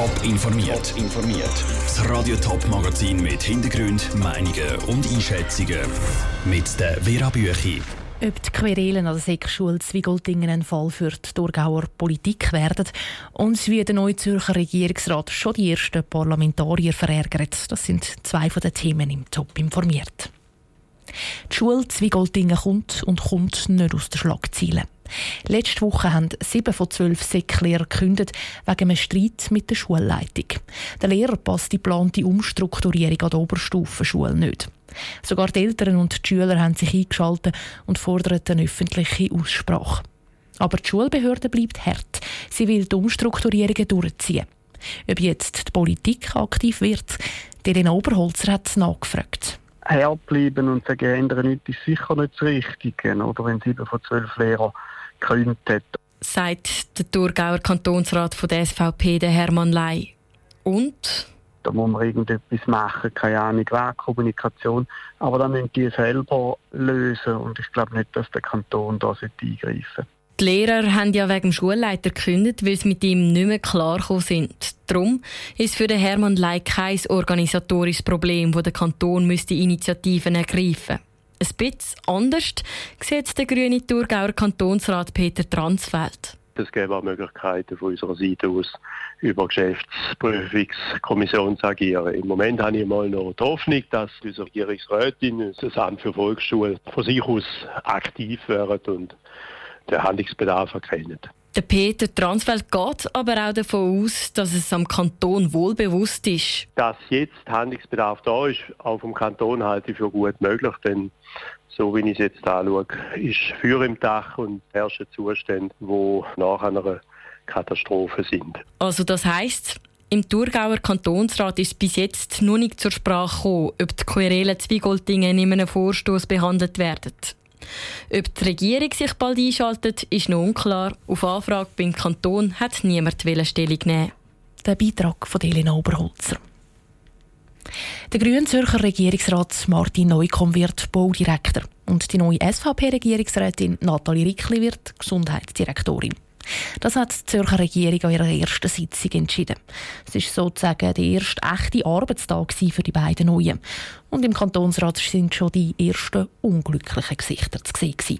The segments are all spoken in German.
Top informiert. informiert. Das Radio Top Magazin mit Hintergrund, Meinungen und Einschätzungen mit der Vera Büchi. Ob die Querelen an der Sekschule Zwiegoldingen ein Fall für die Thurgauer Politik werden und wie der neue Zürcher Regierungsrat schon die ersten Parlamentarier verärgert, das sind zwei von den Themen im Top informiert. Die Schule Zwiegoldingen kommt und kommt nicht aus den Schlagzeilen. Letzte Woche haben sieben von zwölf Säcklehrer gekündigt wegen einem Streit mit der Schulleitung. Der Lehrer passt die geplante Umstrukturierung an der Oberstufenschule nicht. Sogar die Eltern und die Schüler haben sich eingeschaltet und fordern eine öffentliche Aussprache. Aber die Schulbehörde bleibt hart. Sie will die Umstrukturierungen durchziehen. Ob jetzt die Politik aktiv wird, Elena Oberholzer hat nachgefragt herbleiben und sagen, ändern nichts ist sicher nicht das Richtige. Oder wenn sieben von zwölf Lehrern gekündigt hat. Sagt der Thurgauer Kantonsrat von der SVP, der Hermann Ley. Und? Da muss man irgendetwas machen, keine Ahnung, Wegkommunikation. Aber dann müssen die selber lösen und ich glaube nicht, dass der Kanton da eingreifen sollte. Die Lehrer haben ja wegen dem Schulleiter gekündigt, weil sie mit ihm nicht mehr klar sind. Darum ist für den Hermann Ley kein organisatorisches Problem, wo der Kanton müsste Initiativen ergreifen müsste. Ein bisschen anders sieht der grüne Thurgauer Kantonsrat Peter Transfeld. Es gäbe auch Möglichkeiten von unserer Seite aus, über Geschäftsprüfungskommission zu agieren. Im Moment habe ich mal noch die Hoffnung, dass unsere Regierungsrätin, das Amt für Volksschule, von sich aus aktiv werden und den Handlungsbedarf erkennen. Der Peter Transfeld geht aber auch davon aus, dass es am Kanton wohlbewusst ist. Dass jetzt Handlungsbedarf da ist, auch vom Kanton halte ich für gut möglich, denn so wie ich es jetzt anschaue, ist Feuer im Dach und herrschen Zustände, die nach einer Katastrophe sind. Also das heißt, im Thurgauer Kantonsrat ist bis jetzt noch nicht zur Sprache gekommen, ob die Querelen Zwiegoldingen in einem Vorstoß behandelt werden. Ob die Regierung sich bald einschaltet, ist noch unklar. Auf Anfrage beim Kanton hat niemand Stellung nehmen. Der Beitrag von Elena Oberholzer. Der grüne Zürcher Regierungsrat Martin Neukomm wird Baudirektor und die neue SVP-Regierungsrätin Nathalie Rickli wird Gesundheitsdirektorin. Das hat die Zürcher Regierung an ihrer ersten Sitzung entschieden. Es ist sozusagen der erste echte Arbeitstag für die beiden Neuen. Und im Kantonsrat sind schon die ersten unglücklichen Gesichter zu sehen.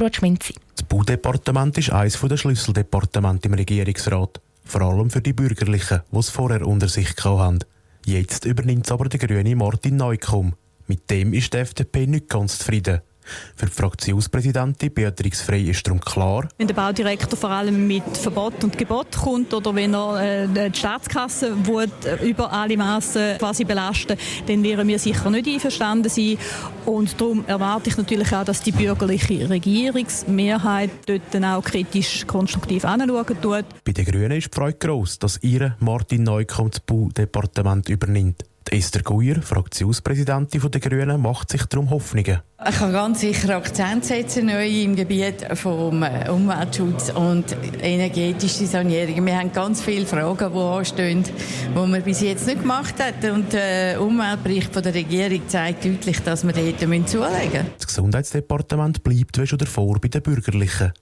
Ruth Schminzi. Das Baudepartement ist eines der Schlüsseldepartemente im Regierungsrat. Vor allem für die Bürgerlichen, die es vorher unter sich hatten. Jetzt übernimmt es aber der grüne Martin Neukomm. Mit dem ist die FDP nicht ganz zufrieden. Für die Fraktionspräsidentin Beatrix Frey ist darum klar, wenn der Baudirektor vor allem mit Verbot und Gebot kommt oder wenn er äh, die Staatskasse äh, über alle Massen quasi belasten dann werden wir sicher nicht einverstanden sein. Und darum erwarte ich natürlich auch, dass die bürgerliche Regierungsmehrheit dort dann auch kritisch konstruktiv anschauen tut. Bei den Grünen ist die Freude gross, dass ihre Martin Neukomm das Baudepartement übernimmt. Esther Guyer, Fraktionspräsidentin der Grünen, macht sich darum Hoffnungen. Ich kann ganz sicher Akzent setzen neu im Gebiet vom äh, Umweltschutz und energetische Sanierung. Wir haben ganz viele Fragen, die anstehen, die man bis jetzt nicht gemacht hat. Und der Umweltbericht von der Regierung zeigt deutlich, dass wir dort zulegen müssen. Das Gesundheitsdepartement bleibt wie schon davor bei den Bürgerlichen.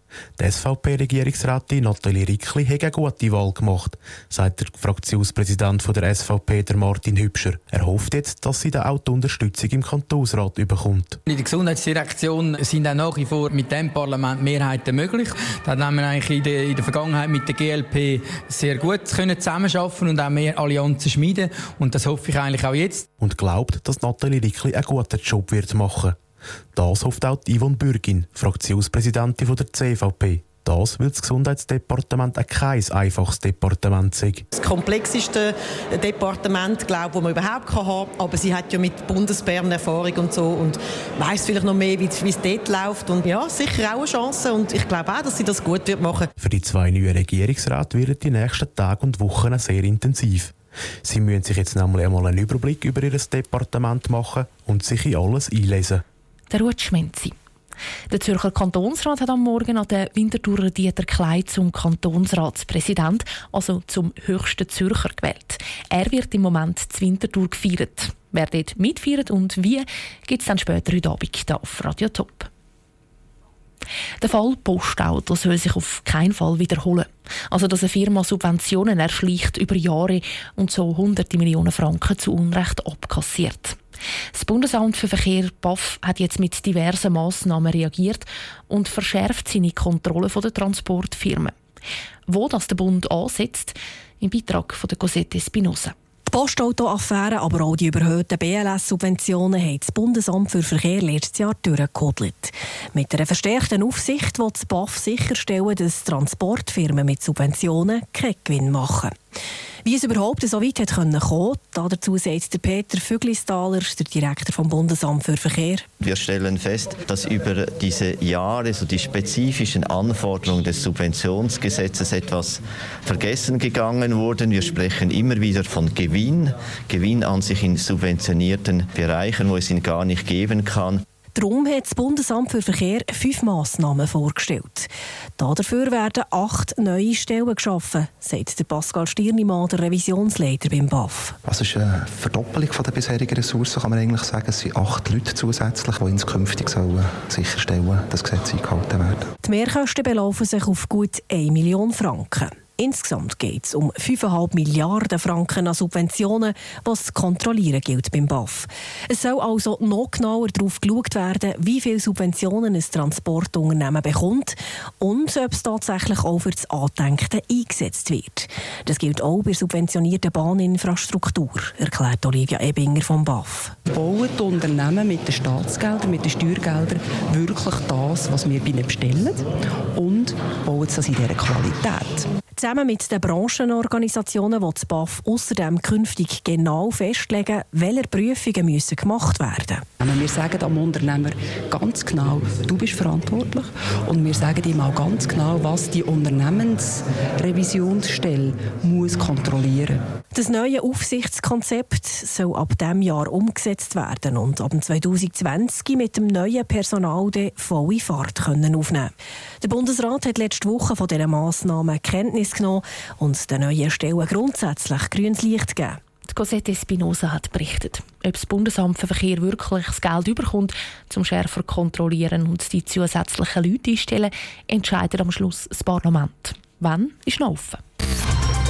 Die SVP-Regierungsrätin Nathalie Rickli hat eine gute Wahl gemacht, sagt der Fraktionspräsident der SVP, der Martin Hübscher. Er hofft jetzt, dass sie dann auch die Unterstützung im Kantonsrat bekommt. In der Gesundheitsdirektion sind auch nach wie vor mit dem Parlament Mehrheiten möglich. Da haben wir eigentlich in der, in der Vergangenheit mit der GLP sehr gut können zusammenarbeiten und auch mehr Allianzen schmieden. Und das hoffe ich eigentlich auch jetzt. Und glaubt, dass Nathalie Rickli einen guten Job wird machen. Das hofft auch Yvonne Bürgin, Fraktionspräsidentin der CVP. Das, weil das Gesundheitsdepartement auch kein einfaches Departement sei. Das komplexeste Departement, glaube ich, das man überhaupt haben kann. Aber sie hat ja mit Bundesbären Erfahrung und so und weiß vielleicht noch mehr, wie es dort läuft. Und ja, sicher auch eine Chance. Und ich glaube auch, dass sie das gut wird machen Für die zwei neuen Regierungsräte werden die nächsten Tage und Wochen sehr intensiv. Sie müssen sich jetzt nämlich einmal einen Überblick über ihr Departement machen und sich in alles einlesen. Der Ruth Schmenzi. Der Zürcher Kantonsrat hat am Morgen an den Winterthurer Dieter Kleid zum Kantonsratspräsident, also zum höchsten Zürcher, gewählt. Er wird im Moment zu Winterthur gefeiert. Wer dort mitfeiert und wie, gibt es dann später heute Abend hier auf Radio Top. Der Fall Postauto soll sich auf keinen Fall wiederholen. Also, dass eine Firma Subventionen erschleicht über Jahre und so hunderte Millionen Franken zu Unrecht abkassiert. Das Bundesamt für Verkehr BAF hat jetzt mit diversen Massnahmen reagiert und verschärft seine Kontrolle der Transportfirmen. Wo das der Bund ansetzt, im Beitrag von der Cosette Spinoza. Die Postauto-Affäre, aber auch die überhöhten BLS-Subventionen haben das Bundesamt für Verkehr letztes Jahr durchgekodelt. Mit einer verstärkten Aufsicht will das BAF sicherstellen, dass Transportfirmen mit Subventionen keinen Gewinn machen. Wie es überhaupt so weit hat kommen dazu sagt der Peter Füglistaler, der Direktor vom Bundesamt für Verkehr. Wir stellen fest, dass über diese Jahre so die spezifischen Anforderungen des Subventionsgesetzes etwas vergessen gegangen wurden. Wir sprechen immer wieder von Gewinn, Gewinn an sich in subventionierten Bereichen, wo es ihn gar nicht geben kann. Darum hat das Bundesamt für Verkehr fünf Massnahmen vorgestellt. Dafür werden acht neue Stellen geschaffen, sagt der Pascal Stirnimann, der Revisionsleiter beim BAF. Das ist eine Verdoppelung der bisherigen Ressourcen, kann man eigentlich sagen. Es sind acht Leute zusätzlich, die inskünftig sollen sicherstellen dass das Gesetz eingehalten wird. Die Mehrkosten belaufen sich auf gut 1 Million Franken. Insgesamt geht es um 5,5 Milliarden Franken an Subventionen, was zu kontrollieren gilt beim BAF. Es soll also noch genauer darauf geschaut werden, wie viele Subventionen ein Transportunternehmen bekommt und ob es tatsächlich auch für das Andenken eingesetzt wird. Das gilt auch bei subventionierter Bahninfrastruktur, erklärt Olivia Ebinger vom BAF. Bauen die Unternehmen mit den Staatsgeldern, mit den Steuergeldern wirklich das, was wir bei ihnen bestellen und bauen sie das in dieser Qualität. Zusammen mit den Branchenorganisationen will das BAF außerdem künftig genau festlegen, welche Prüfungen müssen gemacht werden müssen. Wir sagen am Unternehmer ganz genau, du bist verantwortlich und wir sagen ihm auch ganz genau, was die Unternehmensrevisionsstelle muss kontrollieren Das neue Aufsichtskonzept soll ab diesem Jahr umgesetzt werden und ab 2020 mit dem neuen Personal volle Fahrt können aufnehmen Der Bundesrat hat letzte Woche von diesen Massnahmen Kenntnis Kenntnis genommen und den neuen Stellen grundsätzlich grünes Licht gegeben. Die Cosette Espinosa hat berichtet. Ob das Bundesamt für Verkehr wirklich das Geld überkommt, zum schärfer kontrollieren und die zusätzlichen Leute einstellen, entscheidet am Schluss das Parlament. Wann ist noch offen?